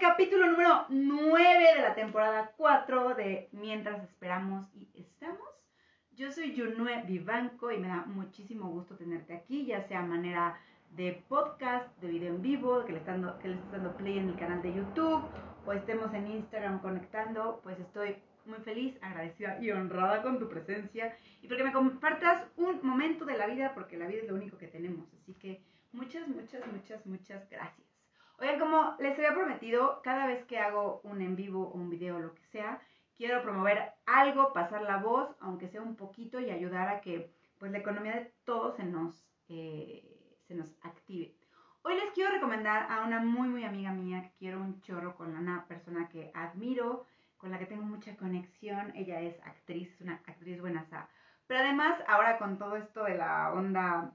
capítulo número 9 de la temporada 4 de Mientras esperamos y estamos. Yo soy Junue Vivanco y me da muchísimo gusto tenerte aquí, ya sea manera de podcast, de video en vivo, que le, están dando, que le dando play en el canal de YouTube, o estemos en Instagram conectando, pues estoy muy feliz, agradecida y honrada con tu presencia y porque me compartas un momento de la vida, porque la vida es lo único que tenemos. Así que muchas, muchas, muchas, muchas gracias. Oigan, como les había prometido, cada vez que hago un en vivo o un video o lo que sea, quiero promover algo, pasar la voz, aunque sea un poquito, y ayudar a que pues la economía de todos se nos, eh, se nos active. Hoy les quiero recomendar a una muy, muy amiga mía que quiero un chorro con una persona que admiro, con la que tengo mucha conexión. Ella es actriz, es una actriz buena. Pero además, ahora con todo esto de la onda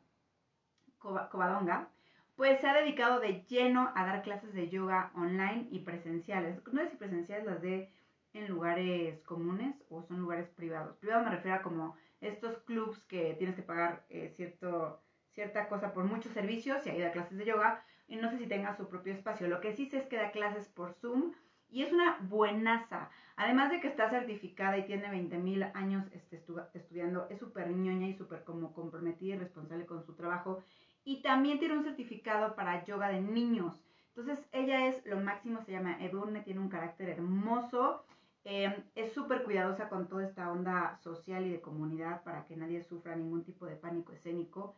cobadonga, pues se ha dedicado de lleno a dar clases de yoga online y presenciales. No sé si presenciales las de en lugares comunes o son lugares privados. Privado me refiero a como estos clubs que tienes que pagar eh, cierto, cierta cosa por muchos servicios y ahí da clases de yoga. Y no sé si tenga su propio espacio. Lo que sí sé es que da clases por Zoom y es una buenaza. Además de que está certificada y tiene 20 mil años este, estudiando, es súper ñoña y súper como comprometida y responsable con su trabajo y también tiene un certificado para yoga de niños. Entonces ella es lo máximo, se llama Edurne, tiene un carácter hermoso, em, es súper cuidadosa con toda esta onda social y de comunidad para que nadie sufra ningún tipo de pánico escénico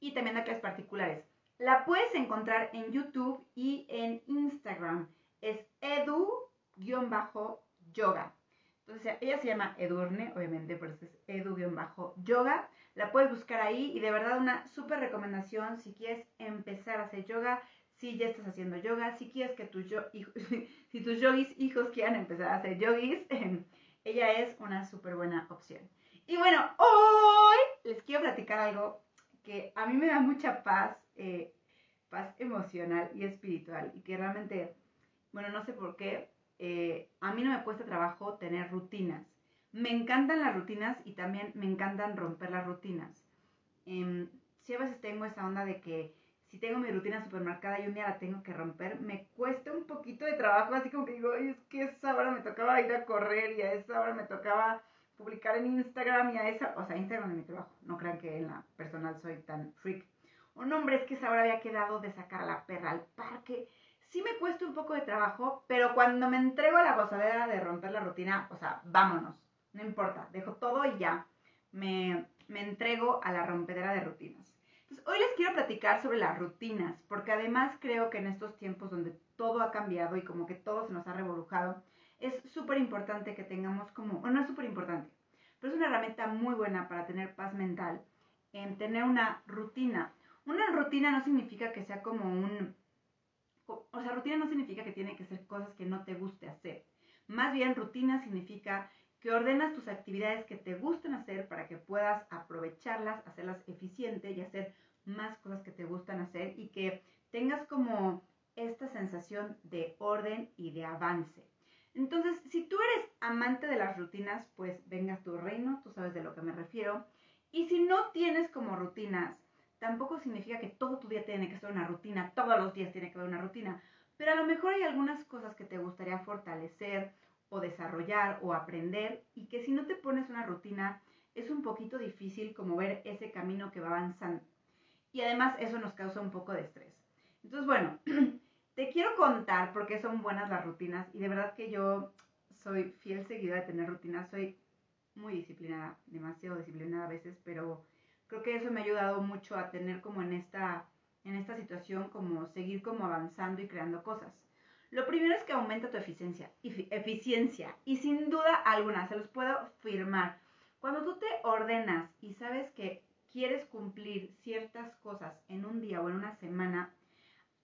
y también da clases particulares. La puedes encontrar en YouTube y en Instagram. Es edu-yoga. Entonces ella se llama Edurne, obviamente, por eso es edu-yoga. La puedes buscar ahí y de verdad una súper recomendación si quieres empezar a hacer yoga, si ya estás haciendo yoga, si quieres que tus, yo, si tus yogis hijos quieran empezar a hacer yogis, ella es una súper buena opción. Y bueno, hoy les quiero platicar algo que a mí me da mucha paz, eh, paz emocional y espiritual y que realmente, bueno, no sé por qué, eh, a mí no me cuesta trabajo tener rutinas. Me encantan las rutinas y también me encantan romper las rutinas. Eh, si a veces tengo esa onda de que si tengo mi rutina supermercada y un día la tengo que romper, me cuesta un poquito de trabajo, así como que digo, es que esa hora me tocaba ir a correr y a esa hora me tocaba publicar en Instagram y a esa, o sea, Instagram es mi trabajo, no crean que en la personal soy tan freak. O no, hombre, es que esa hora había quedado de sacar a la perra al parque. Sí me cuesta un poco de trabajo, pero cuando me entrego a la gozadera de romper la rutina, o sea, vámonos no importa, dejo todo y ya me, entrego a la rompedera de rutinas. Entonces, hoy les quiero platicar sobre las rutinas, porque además creo que en estos tiempos donde todo ha cambiado y como que todo se nos ha revolujado, es súper importante que tengamos como, bueno, no es súper importante, pero es una herramienta muy buena para tener paz mental, en tener una rutina. Una rutina no significa que sea como un, o sea, rutina no significa que tiene que ser cosas que no te guste hacer. Más bien, rutina significa que ordenas tus actividades que te gustan hacer para que puedas aprovecharlas, hacerlas eficiente y hacer más cosas que te gustan hacer y que tengas como esta sensación de orden y de avance. Entonces, si tú eres amante de las rutinas, pues venga tu reino, tú sabes de lo que me refiero. Y si no tienes como rutinas, tampoco significa que todo tu día tiene que ser una rutina, todos los días tiene que haber una rutina, pero a lo mejor hay algunas cosas que te gustaría fortalecer o desarrollar o aprender y que si no te pones una rutina es un poquito difícil como ver ese camino que va avanzando. Y además eso nos causa un poco de estrés. Entonces, bueno, te quiero contar por qué son buenas las rutinas y de verdad que yo soy fiel seguidora de tener rutinas, soy muy disciplinada, demasiado disciplinada a veces, pero creo que eso me ha ayudado mucho a tener como en esta, en esta situación, como seguir como avanzando y creando cosas. Lo primero es que aumenta tu eficiencia, eficiencia y sin duda alguna, se los puedo firmar. Cuando tú te ordenas y sabes que quieres cumplir ciertas cosas en un día o en una semana,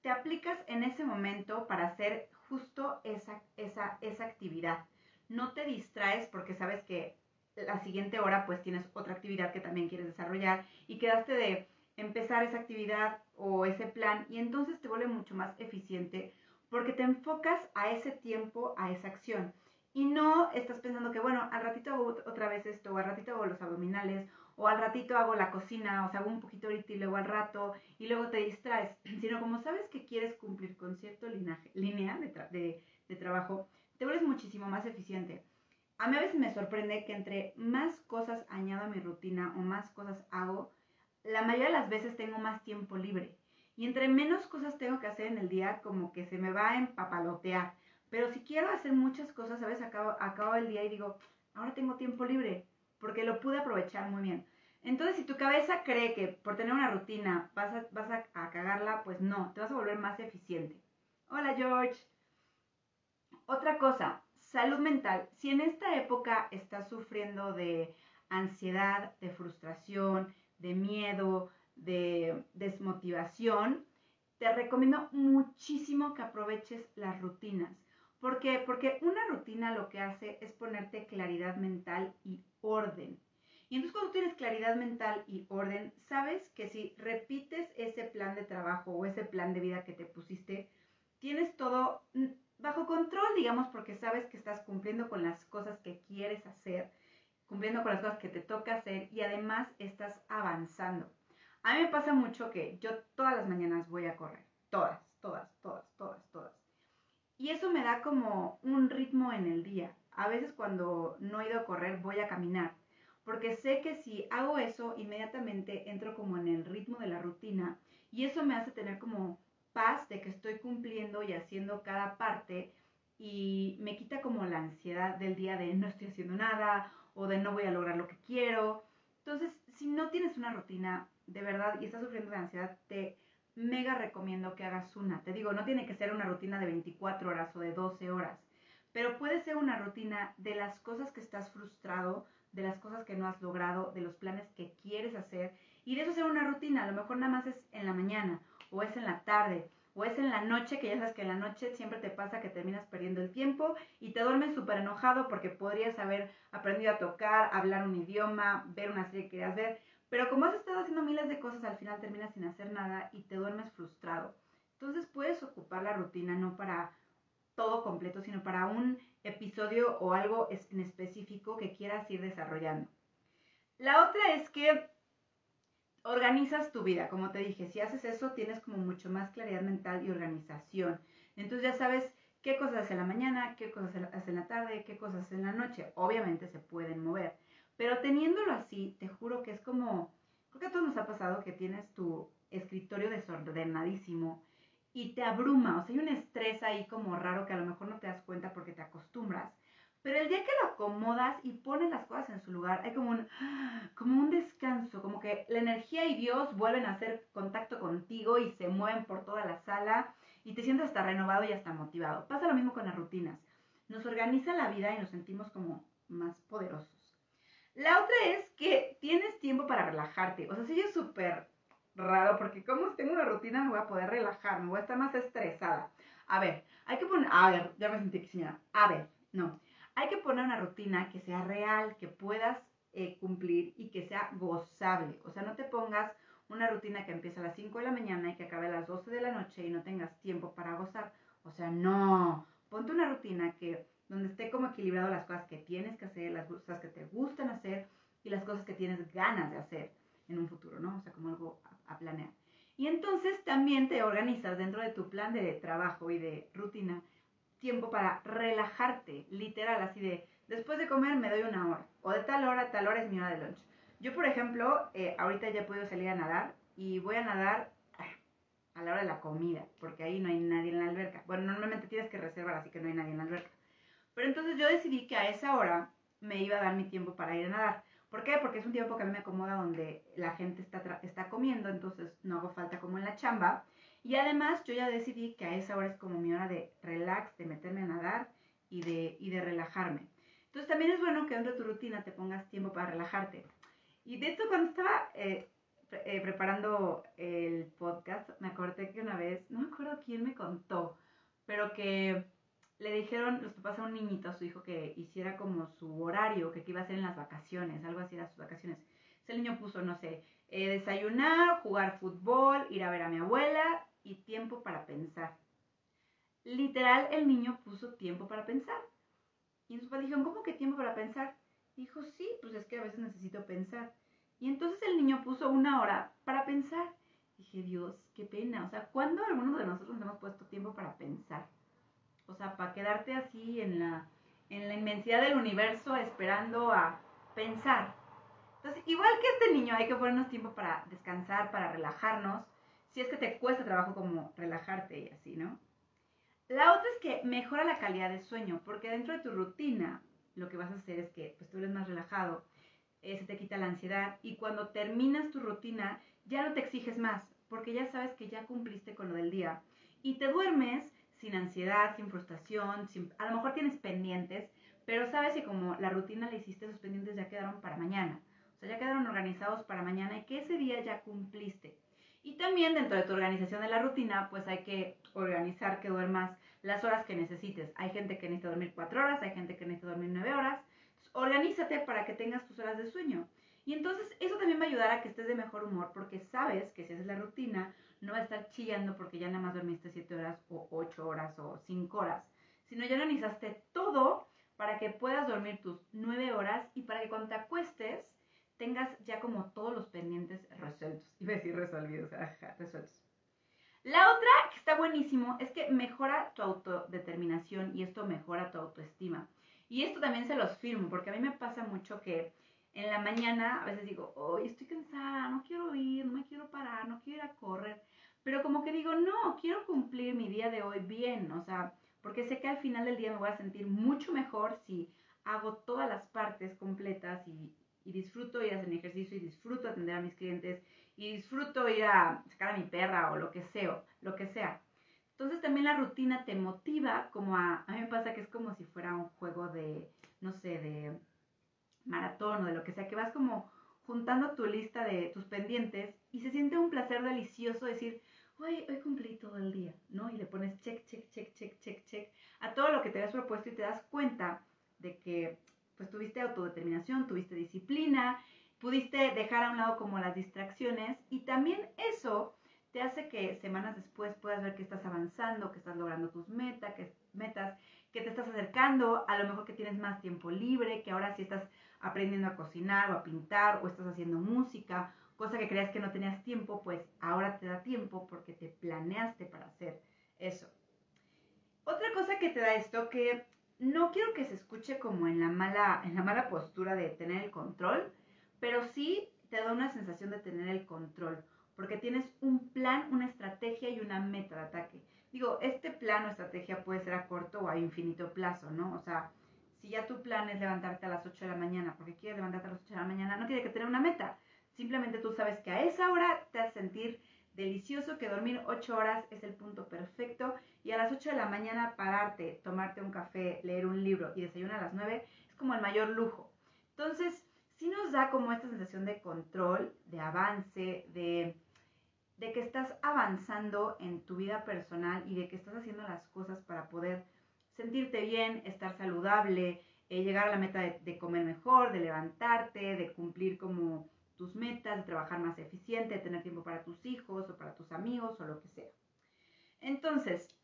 te aplicas en ese momento para hacer justo esa, esa, esa actividad. No te distraes porque sabes que la siguiente hora pues tienes otra actividad que también quieres desarrollar y quedaste de empezar esa actividad o ese plan y entonces te vuelve mucho más eficiente porque te enfocas a ese tiempo, a esa acción. Y no estás pensando que, bueno, al ratito hago otra vez esto, o al ratito hago los abdominales, o al ratito hago la cocina, o sea, hago un poquito ahorita y luego al rato, y luego te distraes, sino como sabes que quieres cumplir con cierto linaje, línea de, de trabajo, te vuelves muchísimo más eficiente. A mí a veces me sorprende que entre más cosas añado a mi rutina o más cosas hago, la mayoría de las veces tengo más tiempo libre. Y entre menos cosas tengo que hacer en el día, como que se me va a empapalotear. Pero si quiero hacer muchas cosas, a veces acabo, acabo el día y digo, ahora tengo tiempo libre, porque lo pude aprovechar muy bien. Entonces, si tu cabeza cree que por tener una rutina vas a, vas a cagarla, pues no, te vas a volver más eficiente. Hola George. Otra cosa, salud mental. Si en esta época estás sufriendo de ansiedad, de frustración, de miedo, de desmotivación, te recomiendo muchísimo que aproveches las rutinas. ¿Por qué? Porque una rutina lo que hace es ponerte claridad mental y orden. Y entonces cuando tienes claridad mental y orden, sabes que si repites ese plan de trabajo o ese plan de vida que te pusiste, tienes todo bajo control, digamos, porque sabes que estás cumpliendo con las cosas que quieres hacer, cumpliendo con las cosas que te toca hacer y además estás avanzando. A mí me pasa mucho que yo todas las mañanas voy a correr, todas, todas, todas, todas, todas. Y eso me da como un ritmo en el día. A veces cuando no he ido a correr voy a caminar, porque sé que si hago eso, inmediatamente entro como en el ritmo de la rutina y eso me hace tener como paz de que estoy cumpliendo y haciendo cada parte y me quita como la ansiedad del día de no estoy haciendo nada o de no voy a lograr lo que quiero. Entonces, si no tienes una rutina de verdad y estás sufriendo de ansiedad, te mega recomiendo que hagas una. Te digo, no tiene que ser una rutina de 24 horas o de 12 horas, pero puede ser una rutina de las cosas que estás frustrado, de las cosas que no has logrado, de los planes que quieres hacer y de eso hacer una rutina. A lo mejor nada más es en la mañana o es en la tarde, o es en la noche, que ya sabes que en la noche siempre te pasa que terminas perdiendo el tiempo y te duermes súper enojado porque podrías haber aprendido a tocar, hablar un idioma, ver una serie que querías ver, pero como has estado haciendo miles de cosas, al final terminas sin hacer nada y te duermes frustrado. Entonces puedes ocupar la rutina no para todo completo, sino para un episodio o algo en específico que quieras ir desarrollando. La otra es que organizas tu vida, como te dije, si haces eso tienes como mucho más claridad mental y organización. Entonces ya sabes qué cosas haces en la mañana, qué cosas haces en la tarde, qué cosas haces en la noche. Obviamente se pueden mover, pero teniéndolo así, te juro que es como, creo que a todos nos ha pasado que tienes tu escritorio desordenadísimo y te abruma, o sea, hay un estrés ahí como raro que a lo mejor no te das cuenta porque te acostumbras. Pero el día que lo acomodas y pones las cosas en su lugar, hay como un, como un descanso, como que la energía y Dios vuelven a hacer contacto contigo y se mueven por toda la sala y te sientes hasta renovado y hasta motivado. Pasa lo mismo con las rutinas. Nos organiza la vida y nos sentimos como más poderosos. La otra es que tienes tiempo para relajarte. O sea, sí es súper raro porque como tengo una rutina me voy a poder relajar, me voy a estar más estresada. A ver, hay que poner, a ver, ya me sentí que señora. A ver, no hay que poner una rutina que sea real, que puedas eh, cumplir y que sea gozable. O sea, no te pongas una rutina que empieza a las 5 de la mañana y que acabe a las 12 de la noche y no tengas tiempo para gozar. O sea, no. Ponte una rutina que donde esté como equilibrado las cosas que tienes que hacer, las cosas que te gustan hacer y las cosas que tienes ganas de hacer en un futuro, ¿no? O sea, como algo a, planear. Y entonces también te organizas dentro de tu plan de trabajo y de rutina tiempo para relajarte, literal, así de, después de comer me doy una hora, o de tal hora a tal hora es mi hora de lunch. Yo, por ejemplo, eh, ahorita ya podido salir a nadar y voy a nadar ah, a la hora de la comida, porque ahí no hay nadie en la alberca. Bueno, normalmente tienes que reservar, así que no hay nadie en la alberca. Pero entonces yo decidí que a esa hora me iba a dar mi tiempo para ir a nadar. ¿Por qué? Porque es un tiempo que a mí me acomoda donde la gente está, está comiendo, entonces no hago falta como en la chamba. Y además yo ya decidí que a esa hora es como mi hora de relax, de meterme a nadar y de, y de relajarme. Entonces también es bueno que dentro de tu rutina te pongas tiempo para relajarte. Y de esto cuando estaba eh, eh, preparando el podcast, me acordé que una vez, no me acuerdo quién me contó, pero que le dijeron los papás a un niñito, a su hijo, que hiciera como su horario, que, iba a hacer en las vacaciones, algo así era sus vacaciones. Ese niño puso, no sé, eh, desayunar, jugar fútbol, ir a ver a mi abuela y tiempo para pensar. Literal, el niño puso tiempo para pensar. Y sus papás dijeron, ¿cómo que tiempo para pensar? Dijo, sí, pues es que a veces necesito pensar. Y entonces el niño puso una hora para pensar. Dije, Dios, qué pena. O sea, ¿cuándo alguno de nosotros nos hemos puesto tiempo para pensar? O sea, para quedarte así en la, en la inmensidad del universo esperando a pensar. Entonces, igual que este niño, hay que ponernos tiempo para descansar, para relajarnos, si es que te cuesta trabajo como relajarte y así, ¿no? La otra es que mejora la calidad del sueño, porque dentro de tu rutina lo que vas a hacer es que pues, tú eres más relajado, eh, se te quita la ansiedad y cuando terminas tu rutina ya no te exiges más, porque ya sabes que ya cumpliste con lo del día y te duermes sin ansiedad, sin frustración, a lo mejor tienes pendientes, pero sabes que como la rutina la hiciste, esos pendientes ya quedaron para mañana. O sea, ya quedaron organizados para mañana y que ese día ya cumpliste. Y también dentro de tu organización de la rutina, pues hay que organizar que duermas las horas que necesites. Hay gente que necesita dormir cuatro horas, hay gente que necesita dormir nueve horas. organízate para que tengas tus horas de sueño. Y entonces eso también va a ayudar a que estés de mejor humor porque sabes que si haces la rutina no va a estar chillando porque ya nada más dormiste siete horas o ocho horas o cinco horas, sino ya organizaste todo para que puedas dormir tus nueve horas y para que cuando te acuestes tengas ya como todos los pendientes resueltos. Iba a decir resolvidos, ajá, resueltos. La otra que está buenísimo es que mejora tu autodeterminación y esto mejora tu autoestima. Y esto también se los firmo, porque a mí me pasa mucho que en la mañana a veces digo, hoy estoy cansada, no quiero ir, no me quiero parar, no quiero ir a correr. Pero como que digo, no, quiero cumplir mi día de hoy bien, o sea, porque sé que al final del día me voy a sentir mucho mejor si hago todas las partes completas y, disfruto ir a hacer mi ejercicio y disfruto atender a mis clientes y disfruto ir a sacar a mi perra o lo que sea, lo que sea. Entonces también la rutina te motiva como a, a mí me pasa que es como si fuera un juego de, no sé, de maratón o de lo que sea, que vas como juntando tu lista de tus pendientes y se siente un placer delicioso decir, hoy, hoy cumplí todo el día, ¿no? Y le pones check, check, check, check, check, check a todo lo que te has propuesto y te das cuenta de que pues tuviste autodeterminación, tuviste disciplina, pudiste dejar a un lado como las distracciones y también eso te hace que semanas después puedas ver que estás avanzando, que estás logrando tus metas, que, metas, que te estás acercando, a lo mejor que tienes más tiempo libre, que ahora sí estás aprendiendo a cocinar o a pintar o estás haciendo música, cosa que creías que no tenías tiempo, pues ahora te da tiempo porque te planeaste para hacer eso. Otra cosa que te da esto que no quiero que se escuche como en la mala, en la mala postura de tener el control, pero sí te da una sensación de tener el control, porque tienes un plan, una estrategia y una meta de ataque. Digo, este plan o estrategia puede ser a corto o a infinito plazo, ¿no? O sea, si ya tu plan es levantarte a las 8 de la mañana, porque quieres levantarte a las 8 de la mañana, no tiene que tener una meta. Simplemente tú sabes que a esa hora te a sentir delicioso, que dormir 8 horas es el punto perfecto y a las 8 de la mañana pararte, tomarte un café, leer un libro y desayunar a las 9 es como el mayor lujo. Entonces, sí nos da como esta sensación de control, de avance, de, de que estás avanzando en tu vida personal y de que estás haciendo las cosas para poder sentirte bien, estar saludable, eh, llegar a la meta de, comer mejor, de levantarte, de cumplir como tus metas, de trabajar más eficiente, de tener tiempo para tus hijos o para tus amigos o lo que sea. Entonces,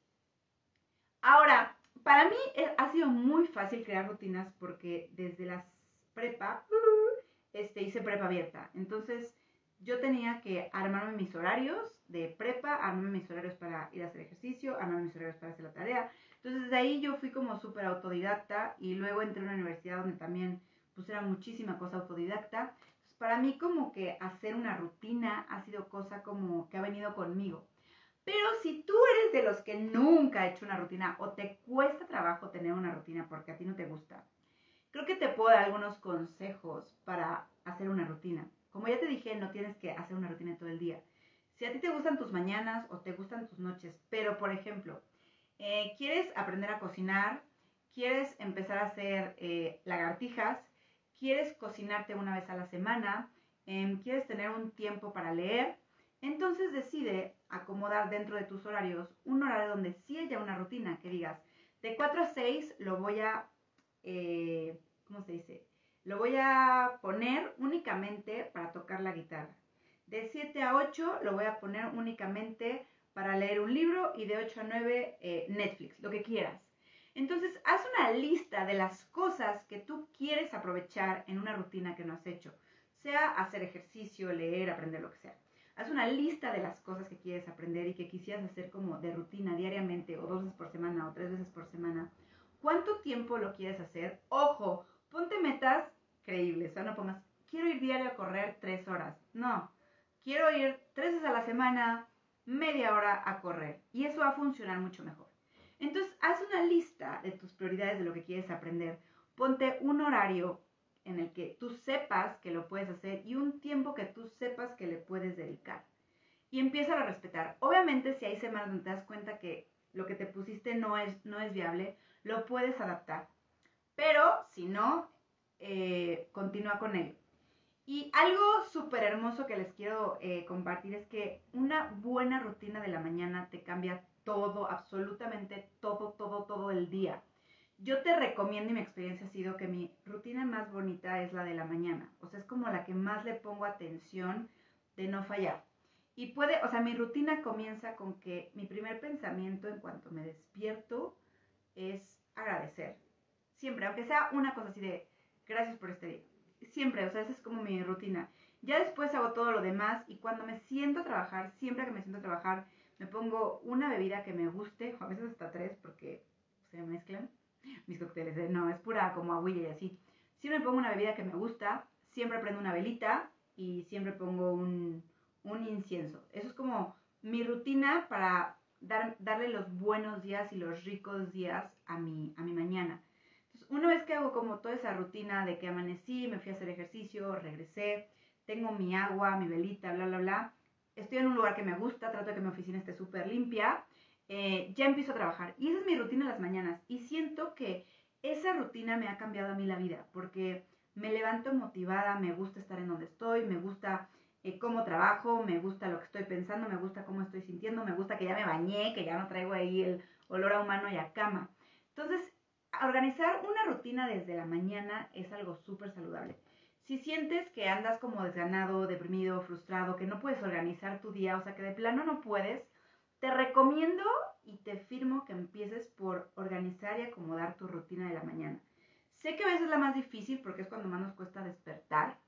ahora, para mí eh, ha sido muy fácil crear rutinas porque desde las prepa, este, hice prepa abierta. Entonces, yo tenía que armarme mis horarios de prepa, armarme mis horarios para ir a hacer ejercicio, armarme mis horarios para hacer la tarea. Entonces, de ahí yo fui como súper autodidacta y luego entré a una universidad donde también pues era muchísima cosa autodidacta. para mí como que hacer una rutina ha sido cosa como que ha venido conmigo. Pero si tú eres de los que nunca ha hecho una rutina o te cuesta trabajo tener una rutina porque a ti no te gusta, creo que te puedo dar algunos consejos para hacer una rutina. Como ya te dije, no tienes que hacer una rutina todo el día. Si a ti te gustan tus mañanas o te gustan tus noches, pero por ejemplo, eh, quieres aprender a cocinar, quieres empezar a hacer eh, lagartijas, quieres cocinarte una vez a la semana, em, quieres tener un tiempo para leer, entonces decide acomodar dentro de tus horarios un horario donde sí haya una rutina, que digas, de 4 a 6 lo voy a eh, ¿cómo se dice? Lo voy a poner únicamente para tocar la guitarra. De 7 a 8 lo voy a poner únicamente para leer un libro y de 8 a 9 eh, Netflix, lo que quieras. Entonces, haz una lista de las cosas que tú quieres aprovechar en una rutina que no has hecho. sea hacer ejercicio, leer, aprender lo que sea. Haz una lista de las cosas que quieres aprender y que quisieras hacer como de rutina diariamente o dos veces por semana o tres veces por semana. ¿Cuánto tiempo lo quieres hacer? Ojo, ponte metas creíbles. O sea, no pongas, quiero ir diario a correr tres horas. No, quiero ir tres veces a la semana, media hora a correr. Y eso va a funcionar mucho mejor. Entonces, haz una lista de tus prioridades de lo que quieres aprender. Ponte un horario en el que tú sepas que lo puedes hacer y un tiempo que tú sepas que le puedes dedicar. Y empieza a respetar. Obviamente, si hay semanas donde te das cuenta que lo que te pusiste no es, no es viable, lo puedes adaptar. Pero si no, eh, continúa con ello. Y algo súper hermoso que les quiero eh, compartir es que una buena rutina de la mañana te cambia todo, absolutamente todo, todo, todo el día. Yo te recomiendo y mi experiencia ha sido que mi rutina más bonita es la de la mañana. O sea, es como la que más le pongo atención de no fallar. Y puede, o sea, mi rutina comienza con que mi primer pensamiento en cuanto me despierto es agradecer. Siempre, aunque sea una cosa así de gracias por este día. Siempre, o sea, esa es como mi rutina. Ya después hago todo lo demás y cuando me siento a trabajar, siempre que me siento a trabajar, me pongo una bebida que me guste, a veces hasta tres porque se mezclan mis cócteles. De, no, es pura como aguilla y así. Siempre pongo una bebida que me gusta, siempre prendo una velita y siempre pongo un, un incienso. Eso es como mi rutina para dar, darle los buenos días y los ricos días a mi, a mi mañana. Una vez que hago como toda esa rutina de que amanecí, me fui a hacer ejercicio, regresé, tengo mi agua, mi velita, bla, bla, bla, estoy en un lugar que me gusta, trato de que mi oficina esté súper limpia, eh, ya empiezo a trabajar. Y esa es mi rutina las mañanas. Y siento que esa rutina me ha cambiado a mí la vida, porque me levanto motivada, me gusta estar en donde estoy, me gusta eh, cómo trabajo, me gusta lo que estoy pensando, me gusta cómo estoy sintiendo, me gusta que ya me bañé, que ya no traigo ahí el olor a humano y a cama. Entonces, organizar una rutina desde la mañana es algo súper saludable. Si sientes que andas como desganado, deprimido, frustrado, que no puedes organizar tu día, o sea, que de plano no puedes, te recomiendo y te firmo que empieces por organizar y acomodar tu rutina de la mañana. Sé que a veces es la más difícil porque es cuando más nos cuesta despertar,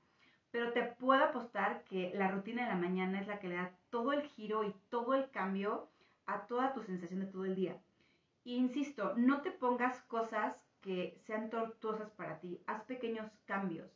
pero te puedo apostar que la rutina de la mañana es la que le da todo el giro y todo el cambio a toda tu sensación de todo el día. Insisto, no te pongas cosas que sean tortuosas para ti, haz pequeños cambios.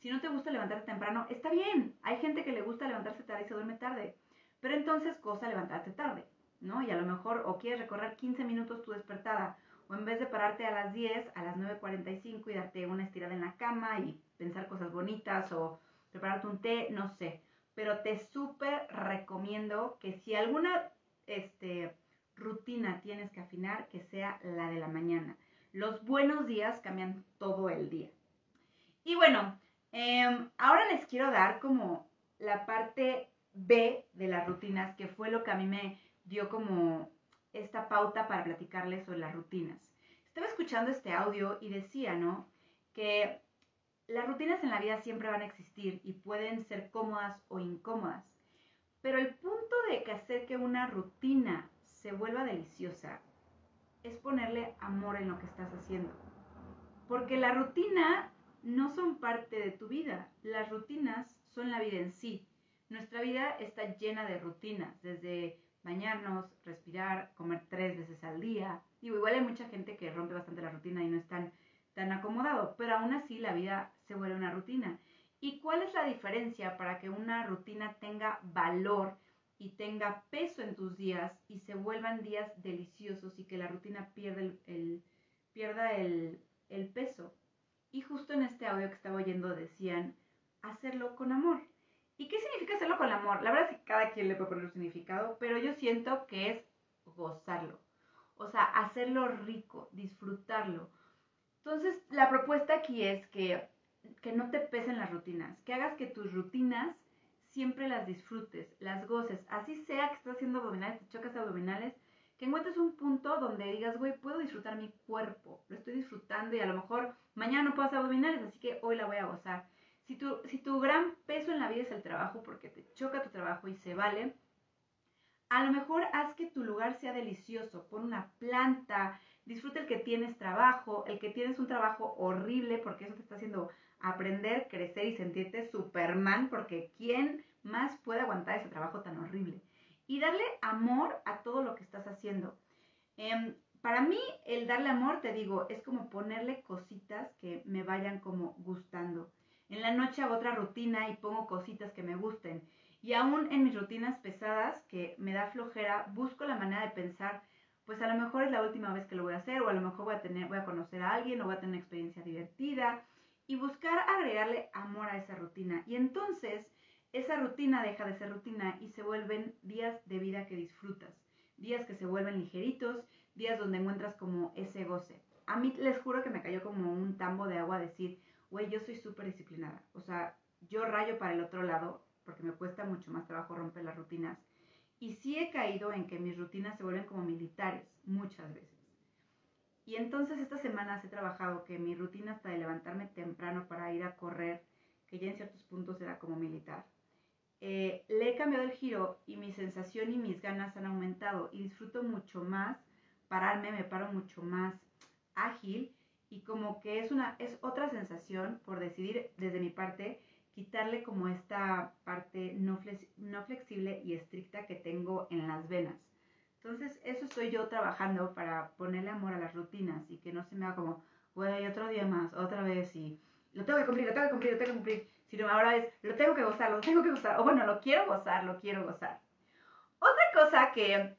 Si no te gusta levantarte temprano, está bien. Hay gente que le gusta levantarse tarde y se duerme tarde. Pero entonces, cosa levantarte tarde, ¿no? Y a lo mejor o quieres recorrer 15 minutos tu despertada, o en vez de pararte a las 10, a las 9.45 y darte una estirada en la cama y pensar cosas bonitas o prepararte un té, no sé. Pero te súper recomiendo que si alguna este, rutina tienes que afinar, que sea la de la mañana. Los buenos días cambian todo el día. Y bueno, em, ahora les quiero dar como la parte B de las rutinas, que fue lo que a mí me dio como esta pauta para platicarles sobre las rutinas. Estaba escuchando este audio y decía, ¿no? Que las rutinas en la vida siempre van a existir y pueden ser cómodas o incómodas. Pero el punto de que hacer que una rutina se vuelva deliciosa es ponerle amor en lo que estás haciendo. Porque la rutina no son parte de tu vida, las rutinas son la vida en sí. Nuestra vida está llena de rutinas, desde bañarnos, respirar, comer tres veces al día. Digo, igual hay mucha gente que rompe bastante la rutina y no es tan tan acomodado, pero aún así la vida se vuelve una rutina. ¿Y cuál es la diferencia para que una rutina tenga valor y tenga peso en tus días y se vuelvan días deliciosos y que la rutina pierda el, pierda el, el peso? Y justo en este audio que estaba oyendo decían, hacerlo con amor. ¿Y qué significa hacerlo con amor? La verdad es que cada quien le puede poner un significado, pero yo siento que es gozarlo. O sea, hacerlo rico, disfrutarlo. Entonces, la propuesta aquí es que, no te pesen las rutinas, que hagas que tus rutinas siempre las disfrutes, las goces, así sea que estás haciendo abdominales, te chocas abdominales, que encuentres un punto donde digas, güey, puedo disfrutar mi cuerpo, lo estoy disfrutando y a lo mejor mañana no puedo hacer abdominales, así que hoy la voy a gozar. Si tu, si tu gran peso en la vida es el trabajo, porque te choca tu trabajo y se vale, a lo mejor haz que tu lugar sea delicioso, pon una planta, disfruta el que tienes trabajo, el que tienes un trabajo horrible, porque eso te está haciendo aprender, crecer y sentirte Superman, porque ¿quién más puede aguantar ese trabajo tan horrible? Y darle amor a todo lo que estás haciendo. Em, para mí, el darle amor, te digo, es como ponerle cositas que me vayan como gustando. En la noche hago otra rutina y pongo cositas que me gusten. Y aún en mis rutinas pesadas, que me da flojera, busco la manera de pensar, pues a lo mejor es la última vez que lo voy a hacer, o a lo mejor voy a, tener, voy a conocer a alguien, o voy a tener una experiencia divertida, y buscar agregarle amor a esa rutina. Y entonces, esa rutina deja de ser rutina y se vuelven días de vida que disfrutas, días que se vuelven ligeritos, días donde encuentras como ese goce. A mí les juro que me cayó como un tambo de agua decir, güey, yo soy súper disciplinada. O sea, yo rayo para el otro lado porque me cuesta mucho más trabajo romper las rutinas. Y sí he caído en que mis rutinas se vuelven como militares muchas veces. Y entonces estas semanas he trabajado que mi rutina hasta de levantarme temprano para ir a correr, que ya en ciertos puntos era como militar, eh, le he cambiado el giro y mi sensación y mis ganas han aumentado y disfruto mucho más pararme, me paro mucho más ágil y como que es una es otra sensación por decidir desde mi parte quitarle como esta parte no, no flexible y estricta que tengo en las venas. Entonces, eso estoy yo trabajando para ponerle amor a las rutinas y que no se me haga como, güey, otro día más, otra vez y lo tengo que cumplir, lo tengo que cumplir, lo tengo que cumplir. Sino ahora es, lo tengo que gozar, lo tengo que gozar. O bueno, lo quiero gozar, lo quiero gozar. Otra cosa que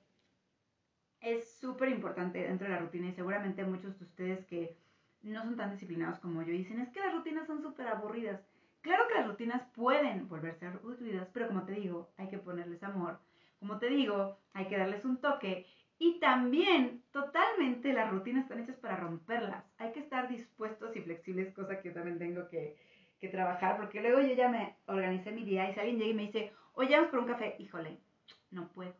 es súper importante dentro de la rutina y seguramente muchos de ustedes que no son tan disciplinados como yo dicen, es que las rutinas son súper aburridas. Claro que las rutinas pueden volverse aburridas, pero como te digo, hay que ponerles amor. Como te digo, hay que darles un toque. Y también, totalmente, las rutinas están hechas para romperlas. Hay que estar dispuestos y flexibles, cosa que yo también tengo que, trabajar, porque luego yo ya me organicé mi día y si alguien llega y me dice, oye, vamos por un café, híjole, no puedo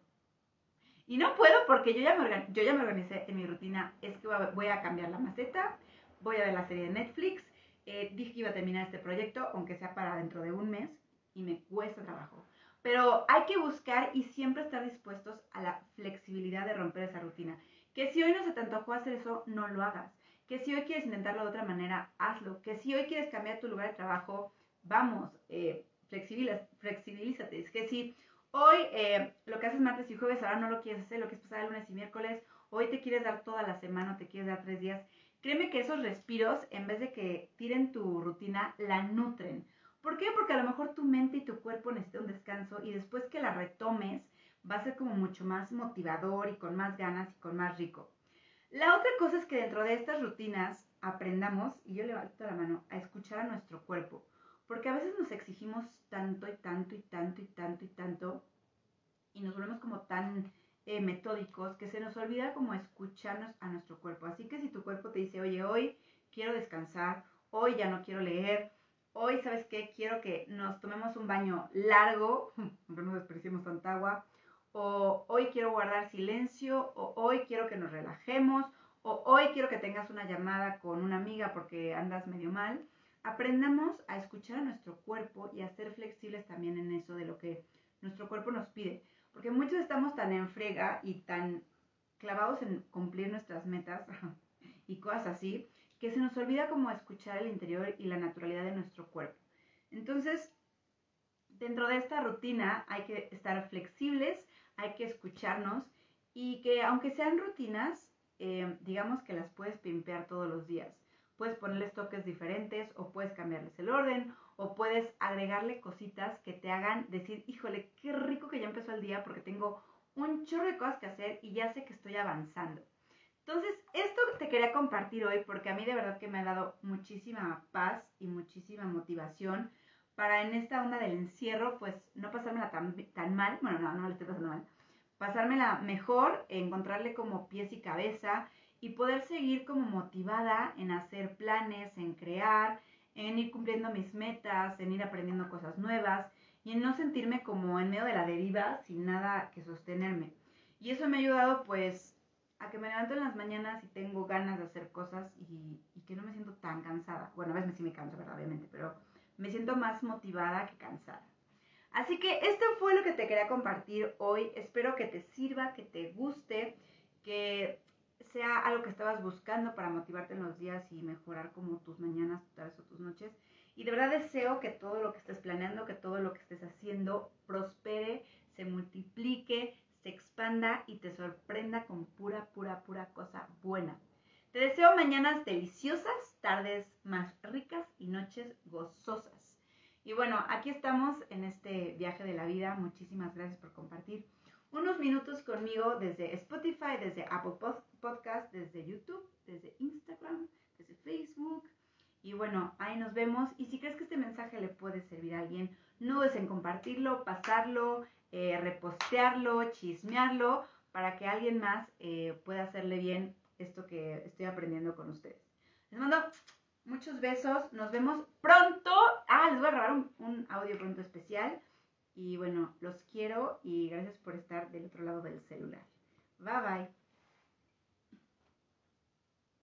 y no puedo porque yo ya, me yo ya me organicé en mi rutina. Es que voy a cambiar la maceta, voy a ver la serie de Netflix. Eh, dije que iba a terminar este proyecto, aunque sea para dentro de un mes, y me cuesta trabajo. Pero hay que buscar y siempre estar dispuestos a la flexibilidad de romper esa rutina. Que si hoy no se te antojó hacer eso, no lo hagas. Que si hoy quieres intentarlo de otra manera, hazlo. Que si hoy quieres cambiar tu lugar de trabajo, vamos, eh, flexibilízate. Es que si Hoy eh, lo que haces martes y jueves, ahora no lo quieres hacer, lo que es pasar el lunes y miércoles, hoy te quieres dar toda la semana, te quieres dar tres días. Créeme que esos respiros, en vez de que tiren tu rutina, la nutren. ¿Por qué? Porque a lo mejor tu mente y tu cuerpo necesitan un descanso y después que la retomes va a ser como mucho más motivador y con más ganas y con más rico. La otra cosa es que dentro de estas rutinas aprendamos, y yo levanto la mano, a escuchar a nuestro cuerpo. Porque a veces nos exigimos tanto y tanto y tanto y tanto y tanto y nos volvemos como tan eh, metódicos que se nos olvida como escucharnos a nuestro cuerpo. Así que si tu cuerpo te dice, oye, hoy quiero descansar, hoy ya no quiero leer, hoy, ¿sabes qué? Quiero que nos tomemos un baño largo, no nos desperdiciemos tanta agua, o hoy quiero guardar silencio, o hoy quiero que nos relajemos, o hoy quiero que tengas una llamada con una amiga porque andas medio mal aprendamos a escuchar a nuestro cuerpo y a ser flexibles también en eso de lo que nuestro cuerpo nos pide. Porque muchos estamos tan en frega y tan clavados en cumplir nuestras metas y cosas así, que se nos olvida como escuchar el interior y la naturalidad de nuestro cuerpo. Entonces, dentro de esta rutina hay que estar flexibles, hay que escucharnos y que aunque sean rutinas, eh, digamos que las puedes pimpear todos los días puedes ponerles toques diferentes o puedes cambiarles el orden o puedes agregarle cositas que te hagan decir, híjole, qué rico que ya empezó el día porque tengo un chorro de cosas que hacer y ya sé que estoy avanzando. Entonces, esto te quería compartir hoy porque a mí de verdad que me ha dado muchísima paz y muchísima motivación para en esta onda del encierro, pues no pasármela tan, tan mal, bueno, no, no le estoy pasando mal, pasármela mejor, encontrarle como pies y cabeza, y poder seguir como motivada en hacer planes, en crear, en ir cumpliendo mis metas, en ir aprendiendo cosas nuevas y en no sentirme como en medio de la deriva sin nada que sostenerme. Y eso me ha ayudado pues a que me levanto en las mañanas y tengo ganas de hacer cosas y, que no me siento tan cansada. Bueno, a veces sí me canso, ¿verdad? Obviamente, pero me siento más motivada que cansada. Así que esto fue lo que te quería compartir hoy. Espero que te sirva, que te guste, que sea algo que estabas buscando para motivarte en los días y mejorar como tus mañanas, tus tardes o tus noches. Y de verdad deseo que todo lo que estés planeando, que todo lo que estés haciendo prospere, se multiplique, se expanda y te sorprenda con pura, pura, pura cosa buena. Te deseo mañanas deliciosas, tardes más ricas y noches gozosas. Y bueno, aquí estamos en este viaje de la vida. Muchísimas gracias por compartir unos minutos conmigo desde Spotify, desde Apple Podcast, desde YouTube, desde Instagram, desde Facebook. Y bueno, ahí nos vemos. Y si crees que este mensaje le puede servir a alguien, no dudes en compartirlo, pasarlo, eh, repostearlo, chismearlo, para que alguien más eh, pueda hacerle bien esto que estoy aprendiendo con ustedes. Les mando muchos besos. Nos vemos pronto. Ah, les voy a grabar un, un audio pronto especial. Y bueno, los quiero y gracias por estar del otro lado del celular. Bye bye.